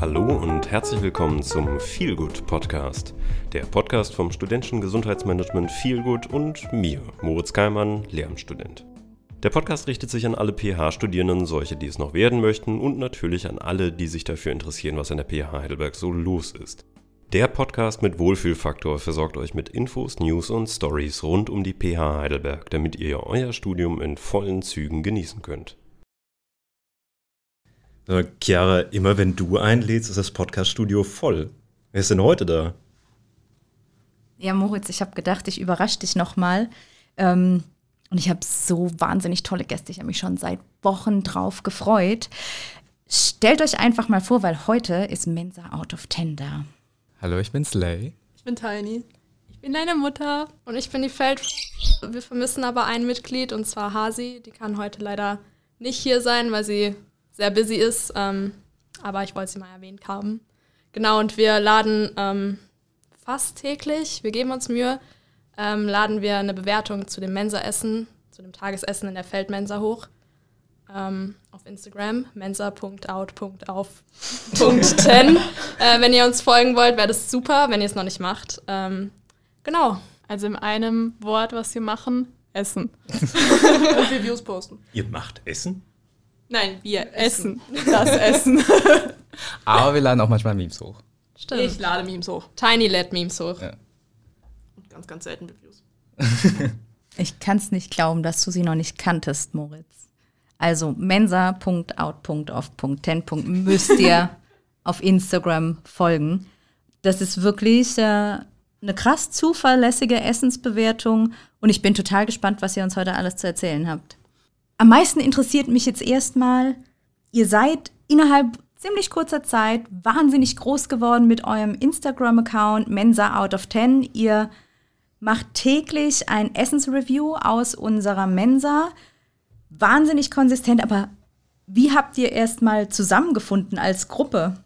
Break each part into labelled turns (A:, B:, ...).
A: Hallo und herzlich willkommen zum Feelgood Podcast, der Podcast vom studentischen Gesundheitsmanagement Feelgood und mir, Moritz Keimann, Lehramtsstudent. Der Podcast richtet sich an alle PH-Studierenden, solche, die es noch werden möchten und natürlich an alle, die sich dafür interessieren, was an der PH Heidelberg so los ist. Der Podcast mit Wohlfühlfaktor versorgt euch mit Infos, News und Stories rund um die PH Heidelberg, damit ihr euer Studium in vollen Zügen genießen könnt.
B: Äh, Chiara, immer wenn du einlädst, ist das Podcaststudio voll. Wer ist denn heute da?
C: Ja, Moritz, ich habe gedacht, ich überrasche dich nochmal. Ähm, und ich habe so wahnsinnig tolle Gäste. Ich habe mich schon seit Wochen drauf gefreut. Stellt euch einfach mal vor, weil heute ist Mensa Out of Ten da.
D: Hallo, ich bin Slay.
E: Ich bin Tiny.
F: Ich bin deine Mutter. Und ich bin die Feld. Wir vermissen aber ein Mitglied, und zwar Hasi. Die kann heute leider nicht hier sein, weil sie sehr busy ist. Ähm, aber ich wollte sie mal erwähnt haben. Genau, und wir laden ähm, fast täglich, wir geben uns Mühe, ähm, laden wir eine Bewertung zu dem Mensa-Essen, zu dem Tagesessen in der Feldmensa hoch. Ähm, auf Instagram, mensa.out.auf.10. äh, wenn ihr uns folgen wollt, wäre das super, wenn ihr es noch nicht macht. Ähm, genau.
E: Also in einem Wort, was wir machen, Essen.
G: Und Reviews posten.
B: Ihr macht Essen?
E: Nein, wir essen. Das Essen.
D: Aber wir laden auch manchmal Memes hoch.
F: Stimmt.
G: Ich lade Memes hoch.
F: Tiny lädt Memes hoch.
D: Ja.
G: Und ganz, ganz selten Reviews.
C: Ich kann es nicht glauben, dass du sie noch nicht kanntest, Moritz. Also mensa.out.off.10. müsst ihr auf Instagram folgen. Das ist wirklich äh, eine krass zuverlässige Essensbewertung und ich bin total gespannt, was ihr uns heute alles zu erzählen habt. Am meisten interessiert mich jetzt erstmal, ihr seid innerhalb ziemlich kurzer Zeit wahnsinnig groß geworden mit eurem Instagram-Account Mensa Out of 10. Ihr macht täglich ein Essensreview aus unserer Mensa. Wahnsinnig konsistent, aber wie habt ihr erstmal zusammengefunden als Gruppe?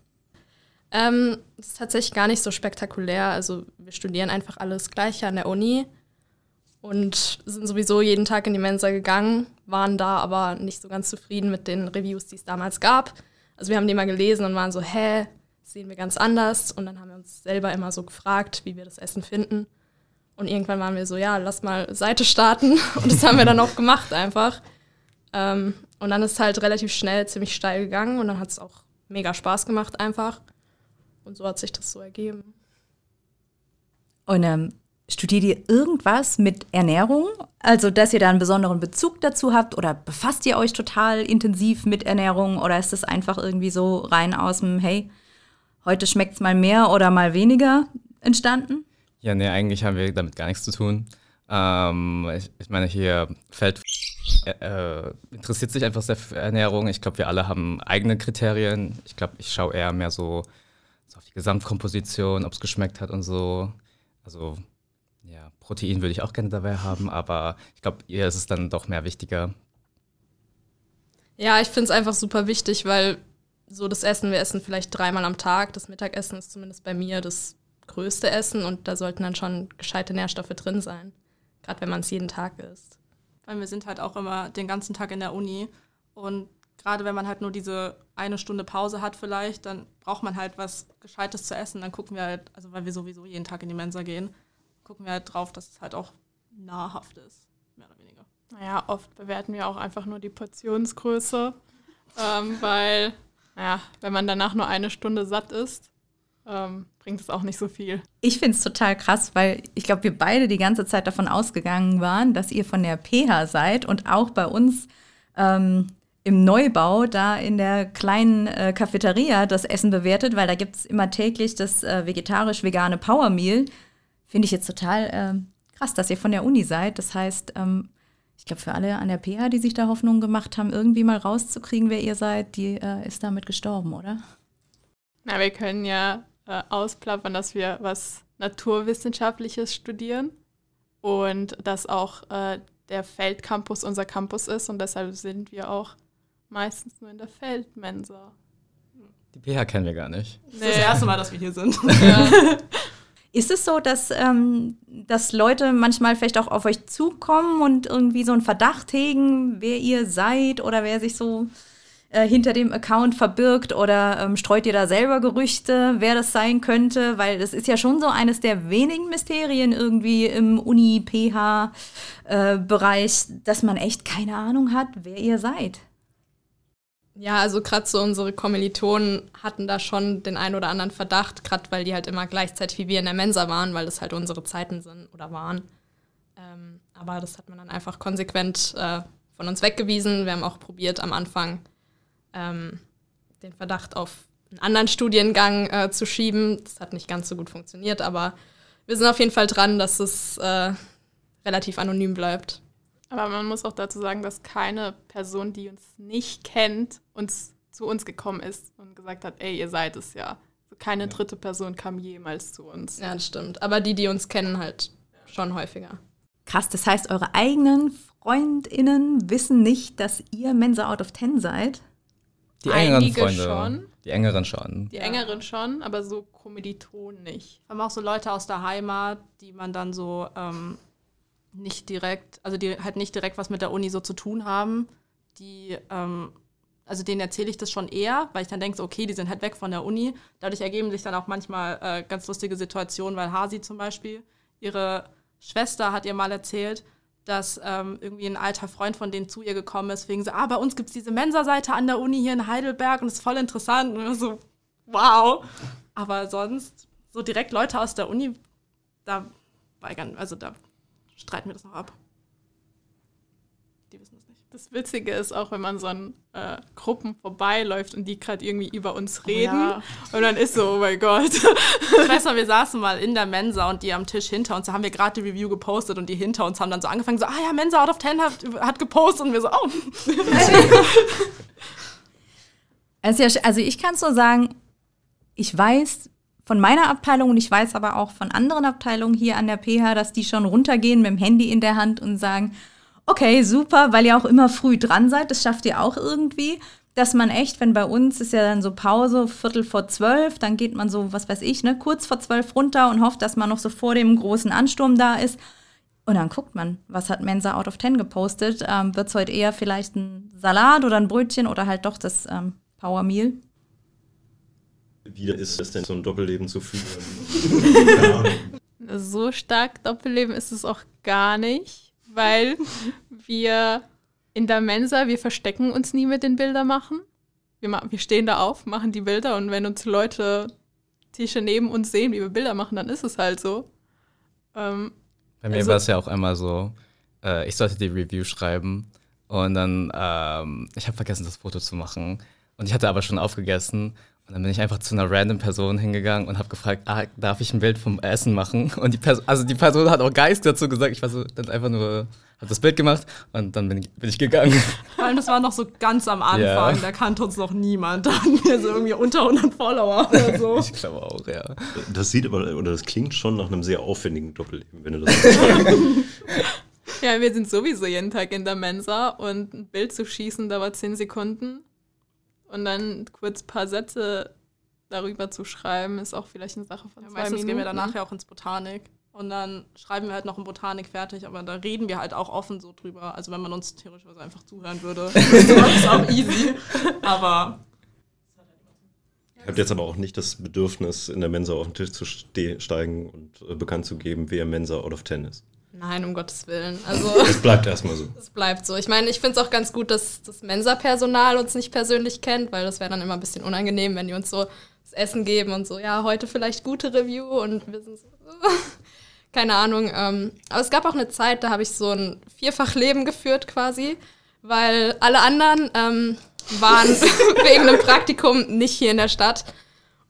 F: Ähm, das ist tatsächlich gar nicht so spektakulär. Also wir studieren einfach alles Gleiche an der Uni und sind sowieso jeden Tag in die Mensa gegangen, waren da aber nicht so ganz zufrieden mit den Reviews, die es damals gab. Also wir haben die mal gelesen und waren so, hä, sehen wir ganz anders. Und dann haben wir uns selber immer so gefragt, wie wir das Essen finden. Und irgendwann waren wir so, ja, lass mal Seite starten. Und das haben wir dann auch gemacht einfach. Ähm, und dann ist es halt relativ schnell ziemlich steil gegangen und dann hat es auch mega Spaß gemacht einfach. Und so hat sich das so ergeben.
C: Und ähm, studiert ihr irgendwas mit Ernährung? Also, dass ihr da einen besonderen Bezug dazu habt oder befasst ihr euch total intensiv mit Ernährung oder ist das einfach irgendwie so rein aus dem, hey, heute schmeckt es mal mehr oder mal weniger entstanden?
D: Ja, nee, eigentlich haben wir damit gar nichts zu tun. Ähm, ich, ich meine, hier fällt äh, äh, interessiert sich einfach sehr für Ernährung. Ich glaube, wir alle haben eigene Kriterien. Ich glaube, ich schaue eher mehr so, so auf die Gesamtkomposition, ob es geschmeckt hat und so. Also Protein würde ich auch gerne dabei haben, aber ich glaube, ihr ist es dann doch mehr wichtiger.
F: Ja, ich finde es einfach super wichtig, weil so das Essen, wir essen vielleicht dreimal am Tag. Das Mittagessen ist zumindest bei mir das größte Essen und da sollten dann schon gescheite Nährstoffe drin sein. Gerade wenn man es jeden Tag isst.
G: Weil wir sind halt auch immer den ganzen Tag in der Uni. Und gerade wenn man halt nur diese eine Stunde Pause hat vielleicht, dann braucht man halt was Gescheites zu essen. Dann gucken wir halt, also weil wir sowieso jeden Tag in die Mensa gehen, gucken wir halt drauf, dass es halt auch nahrhaft ist. Mehr oder weniger.
E: Naja, oft bewerten wir auch einfach nur die Portionsgröße, ähm, weil, naja, wenn man danach nur eine Stunde satt ist, ähm, bringt es auch nicht so viel.
C: Ich finde es total krass, weil ich glaube, wir beide die ganze Zeit davon ausgegangen waren, dass ihr von der PH seid und auch bei uns ähm, im Neubau da in der kleinen äh, Cafeteria das Essen bewertet, weil da gibt es immer täglich das äh, vegetarisch-vegane Power Meal. Finde ich jetzt total äh, krass, dass ihr von der Uni seid. Das heißt, ähm, ich glaube, für alle an der PH, die sich da Hoffnungen gemacht haben, irgendwie mal rauszukriegen, wer ihr seid, die äh, ist damit gestorben, oder?
E: Na, wir können ja äh, ausplappern, dass wir was Naturwissenschaftliches studieren und dass auch äh, der Feldcampus unser Campus ist und deshalb sind wir auch meistens nur in der Feldmensa.
D: Die PH kennen wir gar nicht.
G: Das ist das erste Mal, dass wir hier sind.
E: Ja.
C: Ist es so, dass, ähm, dass Leute manchmal vielleicht auch auf euch zukommen und irgendwie so einen Verdacht hegen, wer ihr seid oder wer sich so äh, hinter dem Account verbirgt oder ähm, streut ihr da selber Gerüchte, wer das sein könnte? Weil das ist ja schon so eines der wenigen Mysterien irgendwie im Uni-PH-Bereich, äh, dass man echt keine Ahnung hat, wer ihr seid.
F: Ja, also gerade so unsere Kommilitonen hatten da schon den einen oder anderen Verdacht, gerade weil die halt immer gleichzeitig wie wir in der Mensa waren, weil das halt unsere Zeiten sind oder waren. Ähm, aber das hat man dann einfach konsequent äh, von uns weggewiesen. Wir haben auch probiert am Anfang ähm, den Verdacht auf einen anderen Studiengang äh, zu schieben. Das hat nicht ganz so gut funktioniert, aber wir sind auf jeden Fall dran, dass es äh, relativ anonym bleibt.
E: Aber man muss auch dazu sagen, dass keine Person, die uns nicht kennt, uns zu uns gekommen ist und gesagt hat, ey, ihr seid es ja. Also keine dritte Person kam jemals zu uns.
F: Ja, das stimmt. Aber die, die uns kennen, halt schon häufiger.
C: Krass, das heißt, eure eigenen FreundInnen wissen nicht, dass ihr Mensa Out of Ten seid?
D: Die engeren
E: Einige
D: Freunde.
E: schon.
D: Die engeren schon.
E: Die engeren schon, aber so Kommilitonen nicht.
G: Wir haben auch so Leute aus der Heimat, die man dann so ähm, nicht direkt, also die halt nicht direkt was mit der Uni so zu tun haben, die, ähm, also denen erzähle ich das schon eher, weil ich dann denke, so, okay, die sind halt weg von der Uni. Dadurch ergeben sich dann auch manchmal äh, ganz lustige Situationen, weil Hasi zum Beispiel, ihre Schwester hat ihr mal erzählt, dass ähm, irgendwie ein alter Freund von denen zu ihr gekommen ist, wegen so, ah, bei uns gibt es diese Mensa-Seite an der Uni hier in Heidelberg und das ist voll interessant. Und so, wow. Aber sonst, so direkt Leute aus der Uni, da also da streiten wir das noch ab. Die wissen es nicht.
E: Das Witzige ist auch, wenn man so an äh, Gruppen vorbeiläuft und die gerade irgendwie über uns reden.
G: ja.
E: Und dann ist so, oh mein Gott.
G: Ich weiß noch, wir saßen mal in der Mensa und die am Tisch hinter uns, da haben wir gerade die Review gepostet und die hinter uns haben dann so angefangen, so, ah ja, Mensa out of 10 hat, hat gepostet und wir so, oh.
C: Also ich kann es so sagen, ich weiß von meiner Abteilung und ich weiß aber auch von anderen Abteilungen hier an der PH, dass die schon runtergehen mit dem Handy in der Hand und sagen, okay, super, weil ihr auch immer früh dran seid, das schafft ihr auch irgendwie, dass man echt, wenn bei uns ist ja dann so Pause, Viertel vor zwölf, dann geht man so, was weiß ich, ne, kurz vor zwölf runter und hofft, dass man noch so vor dem großen Ansturm da ist. Und dann guckt man, was hat Mensa Out of Ten gepostet? Ähm, Wird es heute eher vielleicht ein Salat oder ein Brötchen oder halt doch das ähm, Power Meal?
B: Wie ist es denn, so ein Doppelleben zu führen? Ahnung.
E: So stark Doppelleben ist es auch gar nicht, weil wir in der Mensa, wir verstecken uns nie mit den Bildern machen. Wir, ma wir stehen da auf, machen die Bilder und wenn uns Leute Tische neben uns sehen, wie wir Bilder machen, dann ist es halt so. Ähm,
D: Bei mir
E: Also-
D: war es ja auch einmal so, äh, ich sollte die Review schreiben und dann, ähm, ich habe vergessen, das Foto zu machen. Und ich hatte aber schon aufgegessen. Und dann bin ich einfach zu einer random Person hingegangen und habe gefragt, ah, darf ich ein Bild vom Essen machen? Und die Person, also die Person hat auch Geist dazu gesagt. Ich war so dann einfach nur, habe das Bild gemacht und dann bin ich, bin ich gegangen.
G: Vor allem, das war noch so ganz am Anfang,
D: Ja.
G: da kannte uns noch niemand. Da hatten wir so irgendwie unter 100 Follower oder so.
D: Ich glaube auch, ja.
B: Das sieht aber, oder das klingt schon nach einem sehr aufwendigen Doppelleben, wenn du das so sagst.
E: ja, wir sind sowieso jeden Tag in der Mensa und ein Bild zu schießen dauert zehn Sekunden. Und dann kurz ein paar Sätze darüber zu schreiben, ist auch vielleicht eine Sache von
G: Ja,
E: zwei
G: meistens
E: Minuten.
G: gehen wir danach ja auch ins Botanik. Und dann schreiben wir halt noch in Botanik fertig, aber da reden wir halt auch offen so drüber. Also wenn man uns theoretisch einfach zuhören würde, ist das auch easy. Aber
B: Ihr habt jetzt aber auch nicht das Bedürfnis, in der Mensa auf den Tisch zu ste steigen und äh, bekannt zu geben, wer Mensa out of 10 ist.
F: Nein, um Gottes Willen. Also
B: Es bleibt erstmal so.
F: es bleibt so. Ich meine, ich finde es auch ganz gut, dass das Mensa-Personal uns nicht persönlich kennt, weil das wäre dann immer ein bisschen unangenehm, wenn die uns so das Essen geben und so, ja, heute vielleicht gute Review und wir sind so, keine Ahnung. Ähm, aber es gab auch eine Zeit, da habe ich so ein Vierfachleben geführt quasi, weil alle anderen ähm, waren wegen einem Praktikum nicht hier in der Stadt.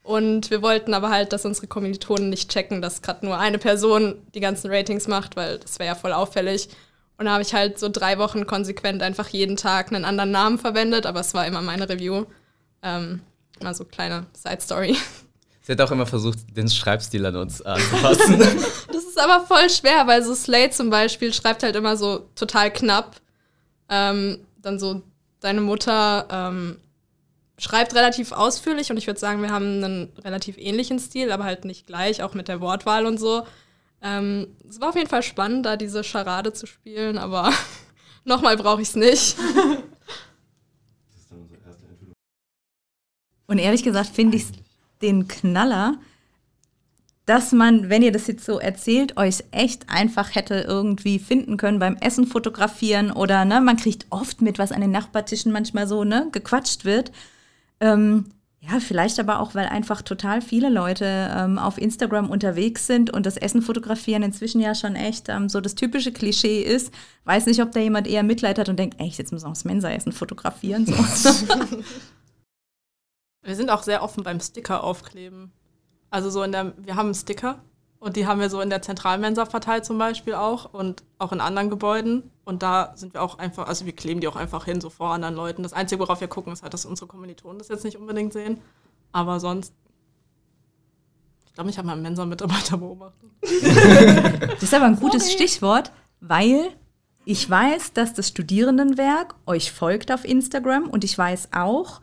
F: Und wir wollten aber halt, dass unsere Kommilitonen nicht checken, dass gerade nur eine Person die ganzen Ratings macht, weil das wäre ja voll auffällig. Und da habe ich halt so drei Wochen konsequent einfach jeden Tag einen anderen Namen verwendet, aber es war immer meine Review. Ähm, mal so kleine Side-Story.
D: Sie hat auch immer versucht, den Schreibstil an uns anzupassen.
F: Das ist aber voll schwer, weil so Slate zum Beispiel schreibt halt immer so total knapp. Ähm, dann so, deine Mutter ähm, schreibt relativ ausführlich und ich würde sagen, wir haben einen relativ ähnlichen Stil, aber halt nicht gleich, auch mit der Wortwahl und so. Ähm, es war auf jeden Fall spannend, da diese Charade zu spielen, aber nochmal brauche ich es nicht.
C: Und ehrlich gesagt finde ich den Knaller, dass man, wenn ihr das jetzt so erzählt, euch echt einfach hätte irgendwie finden können beim Essen fotografieren oder ne, man kriegt oft mit, was an den Nachbartischen manchmal so ne, gequatscht wird. Ähm, ja, vielleicht aber auch, weil einfach total viele Leute ähm, auf Instagram unterwegs sind und das Essen fotografieren inzwischen ja schon echt ähm, so das typische Klischee ist. Weiß nicht, ob da jemand eher Mitleid hat und denkt, ey, jetzt müssen wir das Mensa-Essen fotografieren. So.
G: wir sind auch sehr offen beim Sticker aufkleben. Also so in der, wir haben einen Sticker und die haben wir so in der Zentralmensa verteilt zum Beispiel auch und auch in anderen Gebäuden. Und da sind wir auch einfach, also wir kleben die auch einfach hin, so vor anderen Leuten. Das Einzige, worauf wir gucken, ist halt, dass unsere Kommilitonen das jetzt nicht unbedingt sehen. Aber sonst, ich glaube, ich habe mal einen Mensa-Mitarbeiter beobachtet.
C: das ist aber ein gutes Sorry. Stichwort, weil ich weiß, dass das Studierendenwerk euch folgt auf Instagram und ich weiß auch,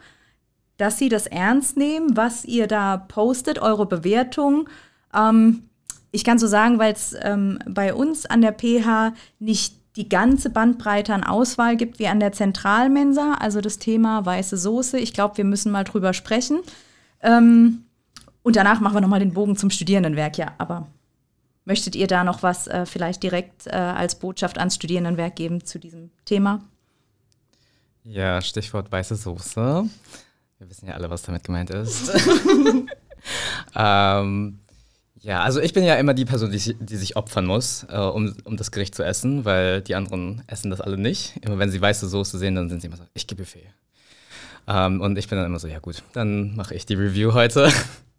C: dass sie das ernst nehmen, was ihr da postet, eure Bewertung. Ähm, ich kann so sagen, weil es ähm, bei uns an der PH nicht die ganze Bandbreite an Auswahl gibt wie an der Zentralmensa, also das Thema weiße Soße. Ich glaube, wir müssen mal drüber sprechen. Ähm, und danach machen wir nochmal den Bogen zum Studierendenwerk, ja. Aber möchtet ihr da noch was äh, vielleicht direkt äh, als Botschaft ans Studierendenwerk geben zu diesem Thema?
D: Ja, Stichwort weiße Soße. Wir wissen ja alle, was damit gemeint ist. ähm, ja, also ich bin ja immer die Person, die, die sich opfern muss, äh, um, um das Gericht zu essen, weil die anderen essen das alle nicht. Immer wenn sie weiße Soße sehen, dann sind sie immer so, ich gebe Buffet. Ähm, und ich bin dann immer so, ja gut, dann mache ich die Review heute.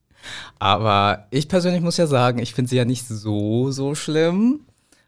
D: Aber ich persönlich muss ja sagen, ich finde sie ja nicht so, so schlimm.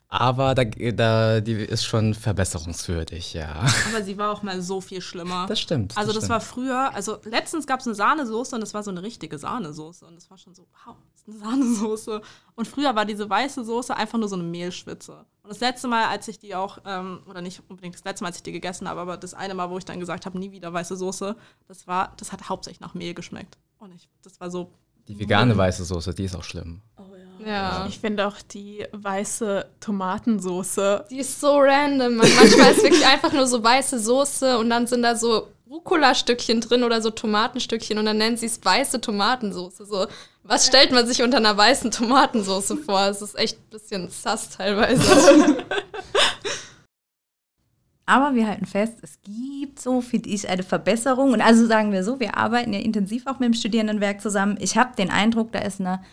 D: Aber da, da, die ist schon verbesserungswürdig, ja.
G: Aber sie war auch mal so viel schlimmer.
D: Das stimmt.
G: Also
D: das,
G: das
D: stimmt.
G: war früher, also letztens gab es eine Sahnesoße und das war so eine richtige Sahnesoße. Und das war schon so, wow, das ist eine Sahnesoße. Und früher war diese weiße Soße einfach nur so eine Mehlschwitze. Und das letzte Mal, als ich die auch, ähm, oder nicht unbedingt das letzte Mal, als ich die gegessen habe, aber das eine Mal, wo ich dann gesagt habe, nie wieder weiße Soße, das war, das hat hauptsächlich nach Mehl geschmeckt. Und ich, das war so.
D: Die vegane weiße Soße, die ist auch schlimm.
E: Oh ja. Ich finde auch die weiße Tomatensoße.
F: Die ist so random. Manchmal ist wirklich einfach nur so weiße Soße und dann sind da so Rucola-Stückchen drin oder so Tomatenstückchen und dann nennen sie es weiße Tomatensoße. So, was stellt man sich unter einer weißen Tomatensoße vor? Es ist echt ein bisschen sass teilweise.
C: Aber wir halten fest, es gibt so, finde ich, eine Verbesserung. Und also sagen wir so, wir arbeiten ja intensiv auch mit dem Studierendenwerk zusammen. Ich habe den Eindruck, da ist eine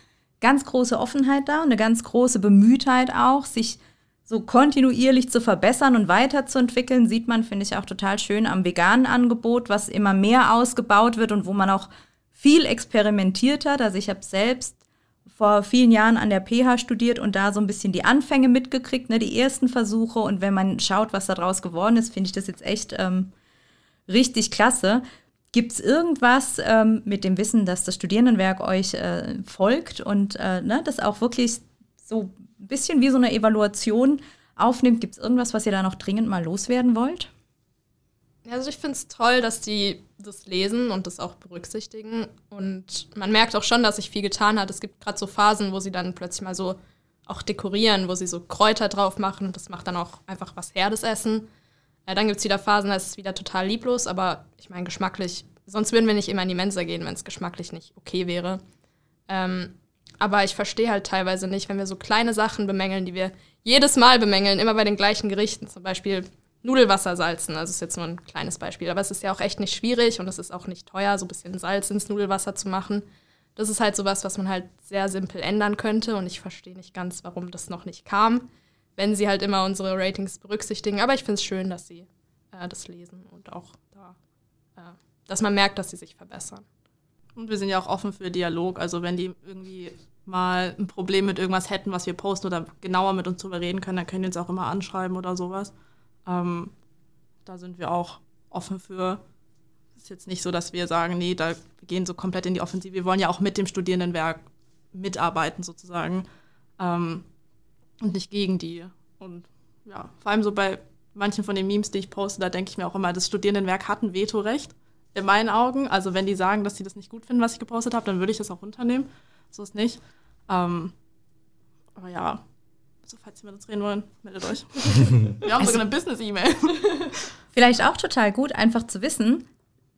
C: ganz große Offenheit da und eine ganz große Bemühtheit auch, sich so kontinuierlich zu verbessern und weiterzuentwickeln, sieht man, finde ich, auch total schön am veganen Angebot, was immer mehr ausgebaut wird und wo man auch viel experimentiert hat. Also ich habe selbst vor vielen Jahren an der PH studiert und da so ein bisschen die Anfänge mitgekriegt, ne, die ersten Versuche. Und wenn man schaut, was daraus geworden ist, finde ich das jetzt echt ähm, richtig klasse. Gibt es irgendwas ähm, mit dem Wissen, dass das Studierendenwerk euch äh, folgt und äh, ne, das auch wirklich so ein bisschen wie so eine Evaluation aufnimmt? Gibt es irgendwas, was ihr da noch dringend mal loswerden wollt?
F: Also ich finde es toll, dass die das lesen und das auch berücksichtigen. Und man merkt auch schon, dass sich viel getan hat. Es gibt gerade so Phasen, wo sie dann plötzlich mal so auch dekorieren, wo sie so Kräuter drauf machen. Und das macht dann auch einfach was her, das Essen. Ja, dann gibt es wieder Phasen, da ist es wieder total lieblos, aber ich meine, geschmacklich, sonst würden wir nicht immer in die Mensa gehen, wenn es geschmacklich nicht okay wäre. Ähm, aber ich verstehe halt teilweise nicht, wenn wir so kleine Sachen bemängeln, die wir jedes Mal bemängeln, immer bei den gleichen Gerichten, zum Beispiel Nudelwasser salzen. Also ist jetzt nur ein kleines Beispiel, aber es ist ja auch echt nicht schwierig und es ist auch nicht teuer, so ein bisschen Salz ins Nudelwasser zu machen. Das ist halt sowas, was man halt sehr simpel ändern könnte und ich verstehe nicht ganz, warum das noch nicht kam wenn sie halt immer unsere Ratings berücksichtigen. Aber ich finde es schön, dass sie äh, das lesen und auch da, äh, dass man merkt, dass sie sich verbessern.
G: Und wir sind ja auch offen für Dialog. Also wenn die irgendwie mal ein Problem mit irgendwas hätten, was wir posten oder genauer mit uns drüber reden können, dann können die uns auch immer anschreiben oder sowas. Ähm, da sind wir auch offen für. Es ist jetzt nicht so, dass wir sagen, nee, da gehen so komplett in die Offensive. Wir wollen ja auch mit dem Studierendenwerk mitarbeiten sozusagen. Ähm, und nicht gegen die. Und ja, vor allem so bei manchen von den Memes, die ich poste, da denke ich mir auch immer, das Studierendenwerk hat ein Vetorecht. In meinen Augen. Also wenn die sagen, dass sie das nicht gut finden, was ich gepostet habe, dann würde ich das auch runternehmen. So ist nicht. Ähm, aber ja, so falls Sie mit uns reden wollen, meldet euch. Wir haben also, sogar eine Business-E-Mail.
C: Vielleicht auch total gut, einfach zu wissen,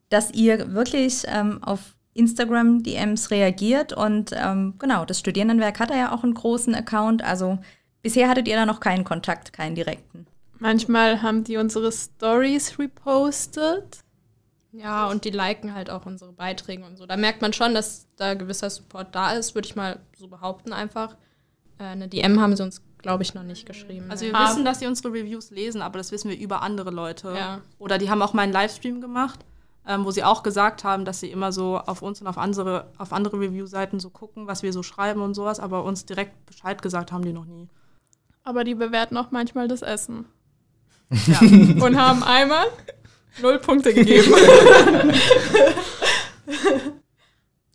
C: dass ihr wirklich ähm, auf Instagram DMs reagiert und ähm, genau, das Studierendenwerk hat ja auch einen großen Account, also bisher hattet ihr da noch keinen Kontakt, keinen direkten.
E: Manchmal haben die unsere Stories repostet.
F: Ja, und die liken halt auch unsere Beiträge und so. Da merkt man schon, dass da gewisser Support da ist, würde ich mal so behaupten einfach. Äh, eine DM haben sie uns, glaube ich, noch nicht geschrieben.
G: Also wir
E: Ah.
G: wissen, dass sie unsere Reviews lesen, aber das wissen wir über andere Leute.
F: Ja.
G: Oder die haben auch mal einen Livestream gemacht, ähm, wo sie auch gesagt haben, dass sie immer so auf uns und auf andere, auf andere Review-Seiten so gucken, was wir so schreiben und sowas, aber uns direkt Bescheid gesagt haben die noch nie.
E: Aber die bewerten auch manchmal das Essen.
G: Ja.
E: Und haben einmal null Punkte gegeben.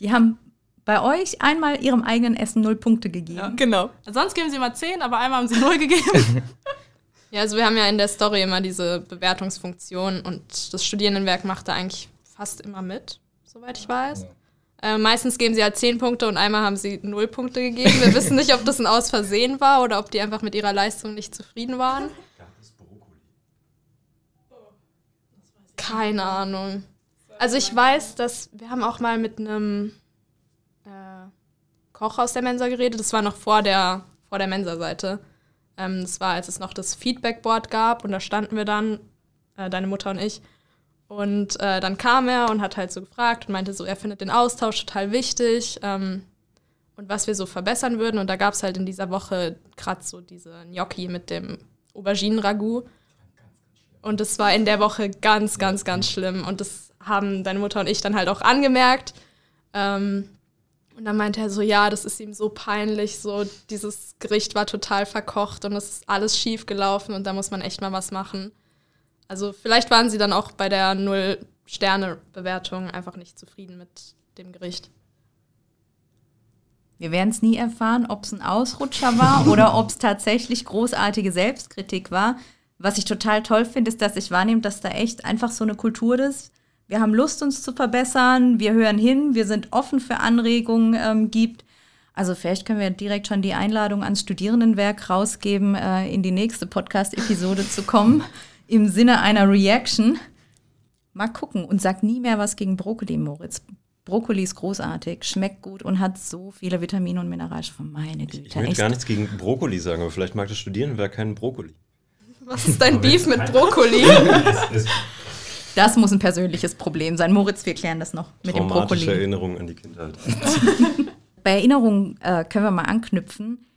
C: Die haben bei euch einmal ihrem eigenen Essen null Punkte gegeben.
E: genau.
G: Sonst geben sie immer 10, aber einmal haben sie 0 gegeben.
F: Ja, also wir haben ja in der Story immer diese Bewertungsfunktion und das Studierendenwerk macht da eigentlich fast immer mit, soweit ich weiß. Äh, meistens geben sie halt 10 Punkte und einmal haben sie 0 Punkte gegeben. Wir wissen nicht, ob das ein Aus Versehen war oder ob die einfach mit ihrer Leistung nicht zufrieden waren. Keine Ahnung. Also ich weiß, dass wir haben auch mal mit einem äh, Koch aus der Mensa geredet. Das war noch vor der, vor der Mensa-Seite. Ähm, das war, als es noch das Feedbackboard gab und da standen wir dann, äh, deine Mutter und ich. Und äh, dann kam er und hat halt so gefragt und meinte so, er findet den Austausch total wichtig ähm, und was wir so verbessern würden. Und da gab es halt in dieser Woche gerade so diese Gnocchi mit dem Auberginen-Ragout. Und das war in der Woche ganz, ganz, ganz schlimm. Und das haben deine Mutter und ich dann halt auch angemerkt. Ähm, und dann meinte er so, ja, das ist ihm so peinlich, so dieses Gericht war total verkocht und es ist alles schief gelaufen und da muss man echt mal was machen. Also vielleicht waren sie dann auch bei der Null-Sterne-Bewertung einfach nicht zufrieden mit dem Gericht.
C: Wir werden es nie erfahren, ob es ein Ausrutscher war oder ob es tatsächlich großartige Selbstkritik war. Was ich total toll finde, ist, dass ich wahrnehme, dass da echt einfach so eine Kultur ist. Wir haben Lust, uns zu verbessern, wir hören hin, wir sind offen für Anregungen ähm, gibt. Also vielleicht können wir direkt schon die Einladung ans Studierendenwerk rausgeben, äh, in die nächste Podcast-Episode zu kommen, im Sinne einer Reaction. Mal gucken und sag nie mehr was gegen Brokkoli, Moritz. Brokkoli ist großartig, schmeckt gut und hat so viele Vitamine und Mineralstoffe. Meine Güte.
B: Ich möchte
C: echt.
B: gar nichts gegen Brokkoli sagen, aber vielleicht mag das Studierendenwerk keinen Brokkoli.
F: Was ist dein Beef mit Brokkoli?
C: Das muss ein persönliches Problem sein. Moritz, wir klären das noch mit dem
B: Traumatische
C: Brokkoli.
B: Erinnerungen an die Kindheit.
C: Bei Erinnerungen äh, können wir mal anknüpfen.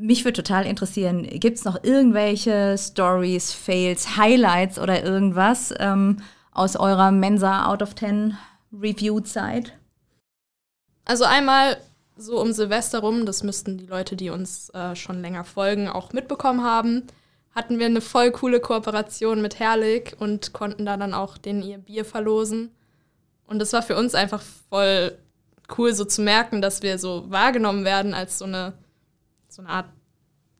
C: Mich würde total interessieren, gibt es noch irgendwelche Stories, Fails, Highlights oder irgendwas ähm, aus eurer Mensa Out of 10 Review-Zeit?
F: Also einmal so um Silvester rum, das müssten die Leute, die uns äh, schon länger folgen, auch mitbekommen haben, hatten wir eine voll coole Kooperation mit Herrlich und konnten da dann auch denen ihr Bier verlosen. Und das war für uns einfach voll cool, so zu merken, dass wir so wahrgenommen werden als so eine, so eine Art,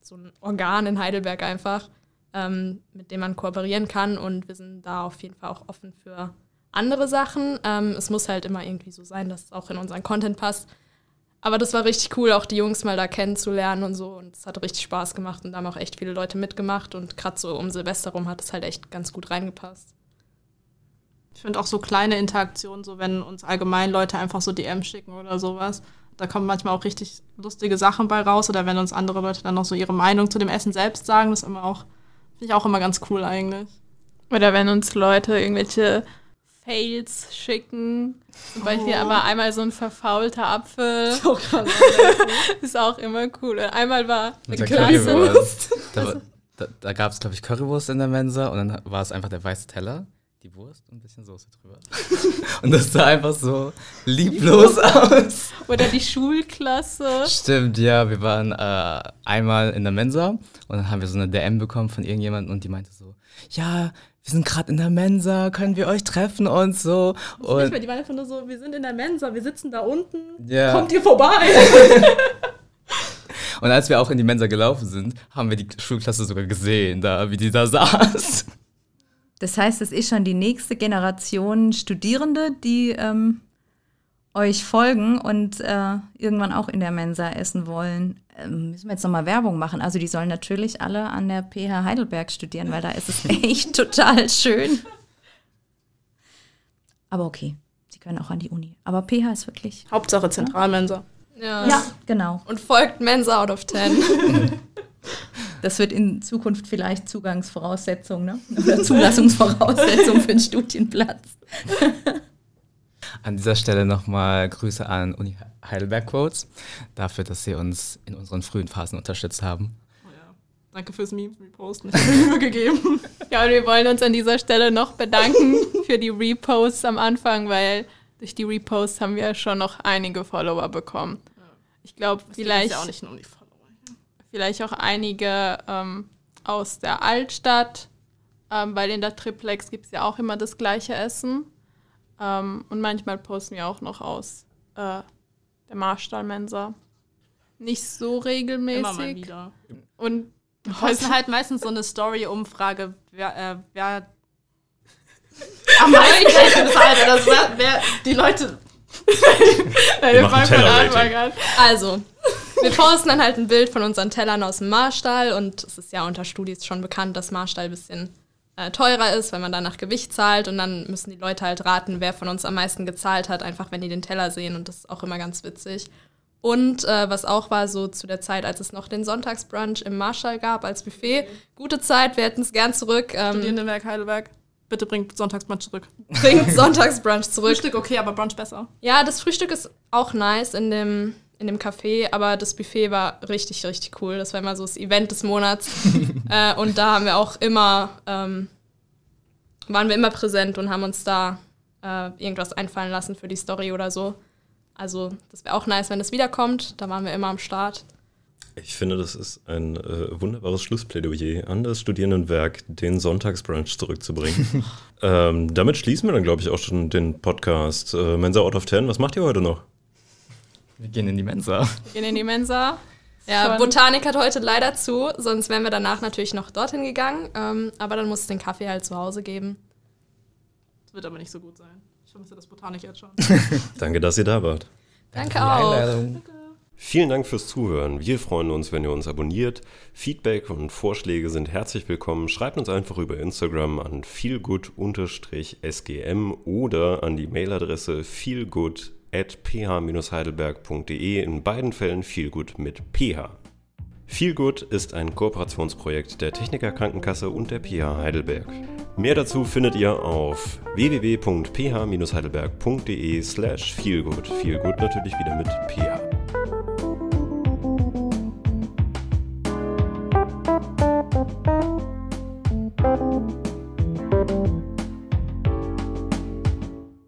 F: so ein Organ in Heidelberg einfach, ähm, mit dem man kooperieren kann. Und wir sind da auf jeden Fall auch offen für andere Sachen. Ähm, es muss halt immer irgendwie so sein, dass es auch in unseren Content passt. Aber das war richtig cool, auch die Jungs mal da kennenzulernen und so. Und es hat richtig Spaß gemacht und da haben auch echt viele Leute mitgemacht. Und gerade so um Silvester rum hat es halt echt ganz gut reingepasst.
G: Ich finde auch so kleine Interaktionen, so wenn uns allgemein Leute einfach so DM schicken oder sowas. Da kommen manchmal auch richtig lustige Sachen bei raus. Oder wenn uns andere Leute dann noch so ihre Meinung zu dem Essen selbst sagen, das ist immer auch, finde ich auch immer ganz cool eigentlich.
E: Oder wenn uns Leute irgendwelche Fails schicken. Zum Beispiel
G: Oh.
E: aber einmal so ein verfaulter Apfel. ist auch immer cool. Und einmal war
D: Mit
E: eine.
D: Currywurst. Da, war- da, da gab es, glaube ich, Currywurst in der Mensa und dann war es einfach der weiße Teller, die Wurst und ein bisschen Soße drüber. und das sah einfach so lieblos aus.
E: Oder die Schulklasse.
D: Stimmt, ja, wir waren äh, einmal in der Mensa und dann haben wir so eine DM bekommen von irgendjemandem und die meinte so, ja, wir sind gerade in der Mensa, können wir euch treffen und so.
G: Nicht
D: Und
G: mehr, die waren einfach nur so, wir sind in der Mensa, wir sitzen da unten,
D: Ja.
G: kommt ihr vorbei?
D: Und als wir auch in die Mensa gelaufen sind, haben wir die Schulklasse sogar gesehen, da, wie die da saß.
C: Das heißt, es ist schon die nächste Generation Studierende, die ähm, euch folgen und äh, irgendwann auch in der Mensa essen wollen. Ähm, müssen wir jetzt nochmal Werbung machen. Also die sollen natürlich alle an der PH Heidelberg studieren, weil da ist es echt total schön. Aber okay, sie können auch an die Uni. Aber PH ist wirklich.
G: Hauptsache Zentralmensa.
F: Ja.
C: Ja, genau.
F: Und folgt Mensa out of 10.
C: Das wird in Zukunft vielleicht Zugangsvoraussetzung ne? oder Zulassungsvoraussetzung für einen Studienplatz.
D: An dieser Stelle nochmal Grüße an Uni Heidelberg Quotes dafür, dass sie uns in unseren frühen Phasen unterstützt haben.
G: Oh ja. Danke fürs Meme-Reposten. Ich habe Mühe gegeben.
E: Ja, und wir wollen uns an dieser Stelle noch bedanken für die Reposts am Anfang, weil durch die Reposts haben wir schon noch einige Follower bekommen. Ich glaube, vielleicht,
G: ja auch nicht nur um die.
E: Vielleicht auch einige ähm, aus der Altstadt, ähm, weil in der Triplex gibt es ja auch immer das gleiche Essen. Ähm, und manchmal posten wir auch noch aus äh, der Marstallmensa. Nicht so regelmäßig.
G: Immer mal wieder.
E: Und
G: Wir posten halt meistens so eine Story-Umfrage, wer, äh, wer am meisten Geld bezahlt. Das wer, wer die Leute.
E: wir
B: machen
E: fangen von. Anfang an.
F: Also, wir posten dann halt ein Bild von unseren Tellern aus dem Marstall und es ist ja unter Studis schon bekannt, dass Marstall ein bisschen äh, teurer ist, weil man dann nach Gewicht zahlt und dann müssen die Leute halt raten, wer von uns am meisten gezahlt hat, einfach wenn die den Teller sehen und das ist auch immer ganz witzig. Und äh, was auch war, so zu der Zeit, als es noch den Sonntagsbrunch im Marstall gab als Buffet. Gute Zeit, wir hätten es gern zurück. Ähm,
G: Studierendenwerk Heidelberg. Bitte bringt Sonntagsbrunch zurück.
F: bringt Sonntagsbrunch zurück.
G: Frühstück okay, aber Brunch besser.
F: Ja, das Frühstück ist auch nice in dem, in dem Café, aber das Buffet war richtig, richtig cool. Das war immer so das Event des Monats. äh, und da haben wir auch immer, ähm, waren wir immer präsent und haben uns da äh, irgendwas einfallen lassen für die Story oder so. Also, das wäre auch nice, wenn es wiederkommt. Da waren wir immer am Start.
B: Ich finde, das ist ein äh, wunderbares Schlussplädoyer an das Studierendenwerk, den Sonntagsbrunch zurückzubringen. ähm, damit schließen wir dann, glaube ich, auch schon den Podcast. Äh, Mensa Out of 10, was macht ihr heute noch?
D: Wir gehen in die Mensa.
E: Wir gehen in die Mensa.
F: Ja,
E: Schon.
F: Botanik hat heute leider zu, sonst wären wir danach natürlich noch dorthin gegangen. Ähm, aber dann muss es den Kaffee halt zu Hause geben.
G: Das wird aber nicht so gut sein. Ich vermisse das Botanik jetzt schon.
B: Danke, dass ihr da wart.
F: Danke auch.
A: Vielen Dank fürs Zuhören. Wir freuen uns, wenn ihr uns abonniert. Feedback und Vorschläge sind herzlich willkommen. Schreibt uns einfach über Instagram an feelgood-sgm oder an die Mailadresse feelgood at ph-heidelberg.de. In beiden Fällen feelgood mit ph. Feelgood ist ein Kooperationsprojekt der Techniker Krankenkasse und der PH Heidelberg. Mehr dazu findet ihr auf www.ph-heidelberg.de slash feelgood. Feelgood natürlich wieder mit ph.